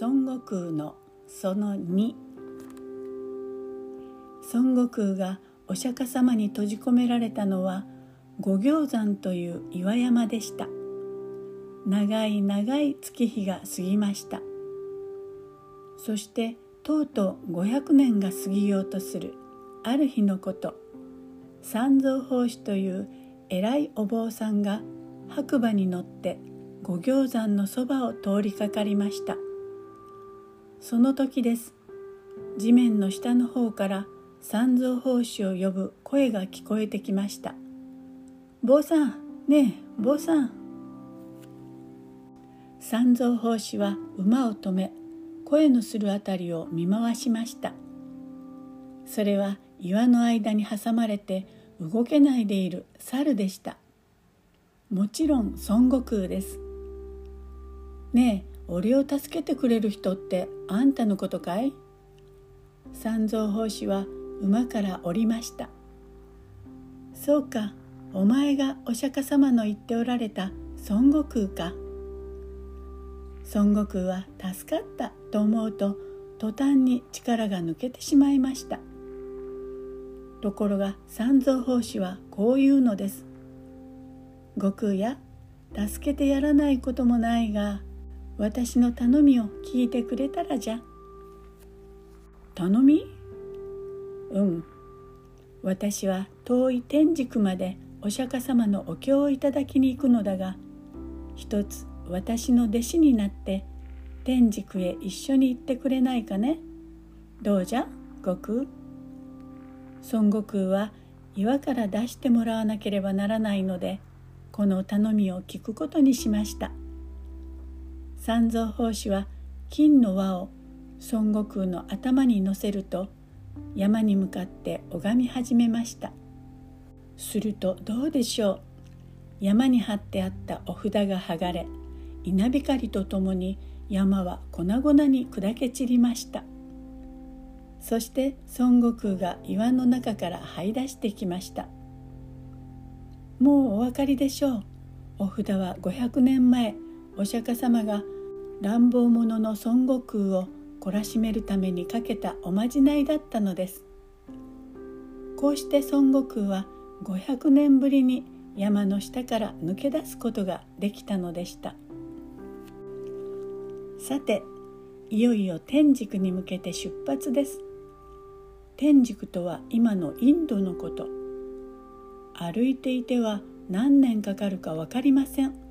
孫悟空のその2孫悟空がお釈迦様に閉じ込められたのは五行山という岩山でした。長い長い月日が過ぎました。そしてとうとう500年が過ぎようとするある日のこと。三蔵法師という偉いお坊さんが白馬に乗って五行山のそばを通りかかりました。その時です。地面の下の方から三蔵法師を呼ぶ声が聞こえてきました。坊さん。ねえ坊さん。三蔵法師は馬を止め声のするあたりを見回しました。それは岩の間に挟まれて動けないでいる猿でした。もちろん孫悟空です。ねえ俺を助けてくれる人ってあんたのことかい？三蔵法師は馬から降りました。そうかお前がお釈迦様の言っておられた孫悟空か。孫悟空は助かったと思うと途端に力が抜けてしまいました。ところが三蔵法師はこう言うのです。悟空や助けてやらないこともないが私の頼みを聞いてくれたらじゃ。頼み？うん。私は遠い天竺までお釈迦様のお経をいただきに行くのだが一つ私の弟子になって天竺へ一緒に行ってくれないかね。どうじゃ？悟空。孫悟空は岩から出してもらわなければならないのでこの頼みを聞くことにしました。三蔵法師は金の輪を孫悟空の頭に乗せると山に向かって拝み始めました。するとどうでしょう。山に貼ってあったお札が剥がれ稲光とともに山は粉々に砕け散りました。そして孫悟空が岩の中から這い出してきました。もうお分かりでしょう。お札は500年前お釈迦様が乱暴者の孫悟空を懲らしめるためにかけたおまじないだったのです。こうして孫悟空は500年ぶりに山の下から抜け出すことができたのでした。さていよいよ天竺に向けて出発です。天竺とは今のインドのこと。歩いていては何年かかるか分かりません。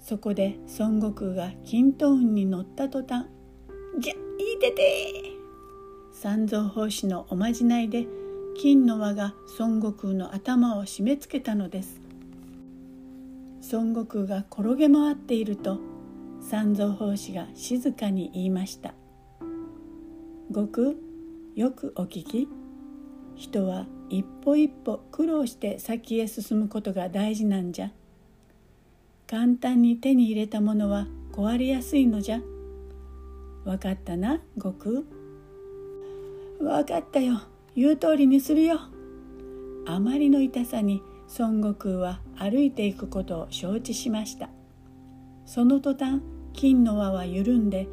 そこで孫悟空が均等運に乗った途端「じゃいてて!」三蔵法師のおまじないで金の輪が孫悟空の頭を締め付けたのです。孫悟空が転げ回っていると三蔵法師が静かに言いました「悟空よくお聞き。人は一歩一歩苦労して先へ進むことが大事なんじゃ。簡単に手に入れたものは壊れやすいのじゃ。わかったな悟空。わかったよ。言う通りにするよ。あまりの痛さに孫悟空は歩いていくことを承知しました。その途端金の輪は緩んで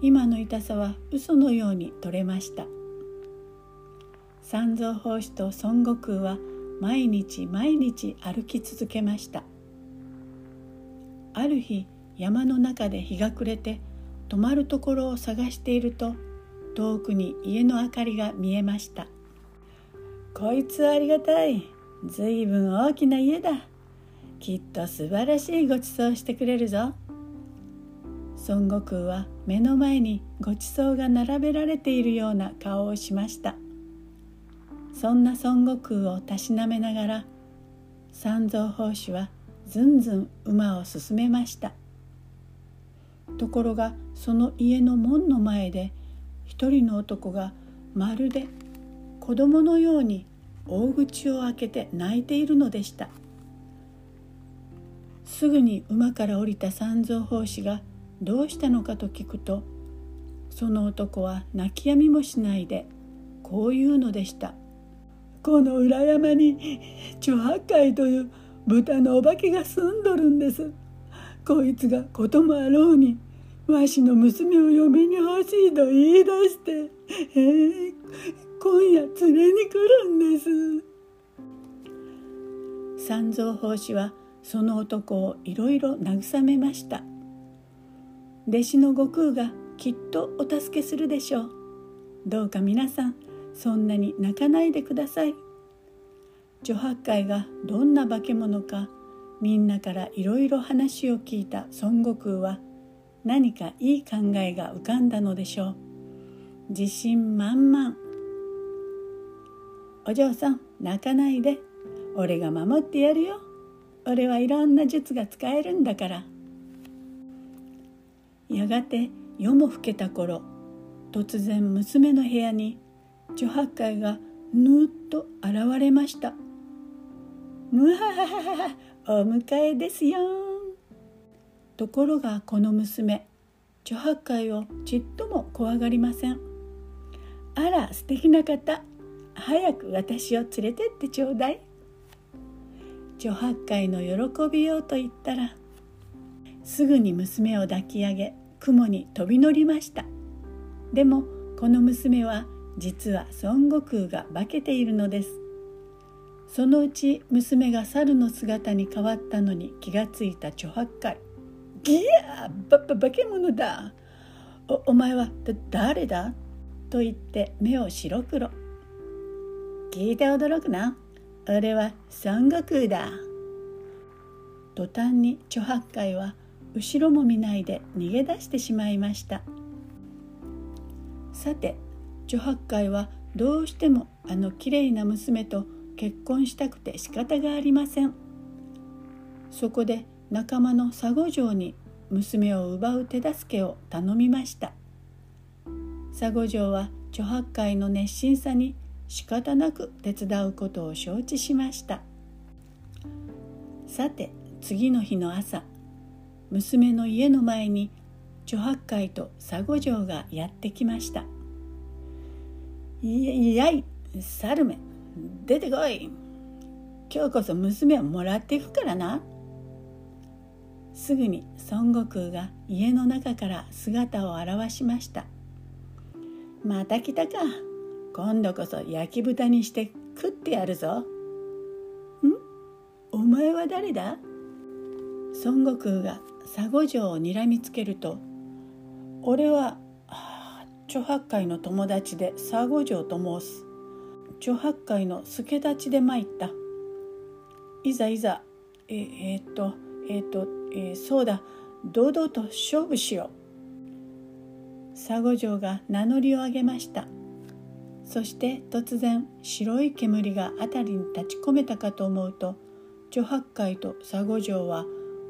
今の痛さは嘘のように取れました。三蔵法師と孫悟空は毎日毎日歩き続けました。ある日山の中で日が暮れて泊まるところを探していると遠くに家の明かりが見えましたこいつありがたい。ずいぶん大きな家だ。きっと素晴らしいごちそうしてくれるぞ孫悟空は目の前にごちそうが並べられているような顔をしました。そんな孫悟空をたしなめながら三蔵法師はずんずん馬を進めました。ところがその家の門の前で一人の男がまるで子供のように大口を開けて泣いているのでした。すぐに馬から降りた三蔵法師がどうしたのかと聞くとその男は泣きやみもしないでこう言うのでした。この裏山にチョハカという豚のお化けが住んどるんです。こいつがこともあろうにわしの娘を嫁に欲しいと言い出して、えー、今夜連れに来るんです。三蔵法師はその男をいろいろ慰めました。弟子の悟空がきっとお助けするでしょう。どうか皆さんそんなに泣かないでください。女八海がどんな化け物かみんなからいろいろ話を聞いた孫悟空は何かいい考えが浮かんだのでしょう。自信満々。お嬢さん泣かないで。俺が守ってやるよ。俺はいろんな術が使えるんだから。やがて夜も更けた頃突然娘の部屋に女八海がぬっと現れました「むははははお迎えですよ」ところがこの娘女八海をちっとも怖がりません。あら素敵な方早く私を連れてってちょうだい。女八海の喜びようと言ったらすぐに娘を抱き上げ雲に飛び乗りました。でもこの娘は実は孫悟空が化けているのです。そのうち娘が猿の姿に変わったのに気がついた女八海「いやばば化け物だ。おお前はだ誰だ?」と言って目を白黒。聞いて驚くな。俺は孫悟空だ。途端に猪八海は後ろも見ないで逃げ出してしまいました。さて猪八海はどうしてもあのきれいな娘と結婚したくて仕方がありません。そこで仲間の佐護城に娘を奪う手助けを頼みました。佐護城は猪八海の熱心さに仕方なく手伝うことを承知しました。さて次の日の朝娘の家の前に猪八海と佐護城がやってきました「いやい猿め。出てこい。今日こそ娘をもらっていくからな」すぐに孫悟空が家の中から姿を現しました「また来たか。今度こそ焼き豚にして食ってやるぞ。ん？お前は誰だ？孫悟空が佐護城をにらみつけると「俺は猪八海の友達で佐護城と申す。猪八海の助太刀で参った。いざいざええー、っとえー、っと、えー、そうだ。堂々と勝負しよう。佐護城が名乗りを上げました「そして突然白い煙が辺りに立ち込めたかと思うと女八海と佐護城は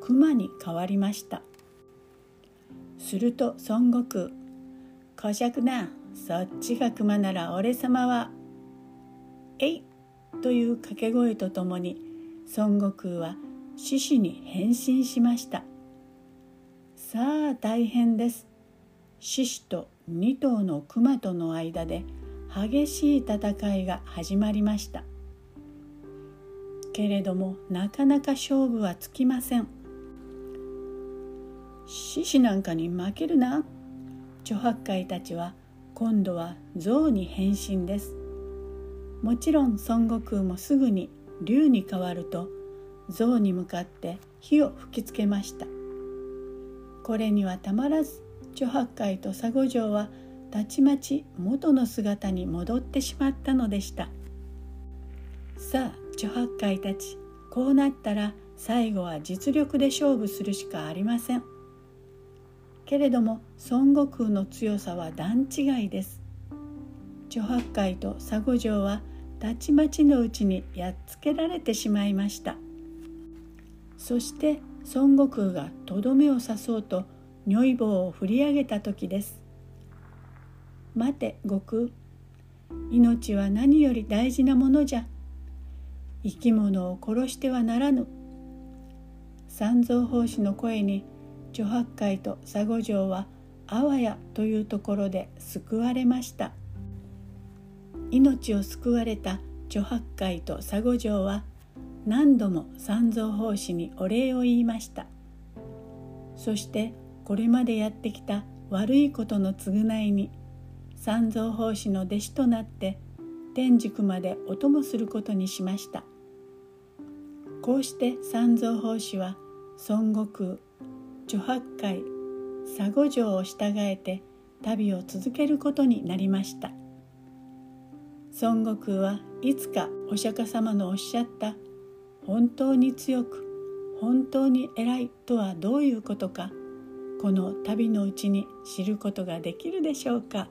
熊に変わりました。すると孫悟空「こしゃくなそっちが熊なら俺様は」「えい!」という掛け声とともに孫悟空は獅子に変身しました。さあ大変です。獅子と2頭の熊との間で激しい戦いが始まりました。けれどもなかなか勝負はつきません。獅子なんかに負けるな。女八海たちは今度は象に変身です。もちろん孫悟空もすぐに竜に変わると象に向かって火を吹きつけました。これにはたまらず女八海と佐護城はたちまち元の姿に戻ってしまったのでした。さあ女八海たちこうなったら最後は実力で勝負するしかありません。けれども孫悟空の強さは段違いです。女八海と佐護城はたちまちのうちにやっつけられてしまいました。そして孫悟空がとどめを刺そうと如意棒を振り上げた時です。待て悟空。命は何より大事なものじゃ。生き物を殺してはならぬ。三蔵法師の声に女八海と佐護城はあわやというところで救われました。命を救われた女八海と佐護城は何度も三蔵法師にお礼を言いました。そしてこれまでやってきた悪いことの償いに三蔵法師の弟子となって天竺までお供することにしました。こうして三蔵法師は孫悟空諸八海佐護城を従えて旅を続けることになりました。孫悟空はいつかお釈迦様のおっしゃった本当に強く本当に偉いとはどういうことかこの旅のうちに知ることができるでしょうか？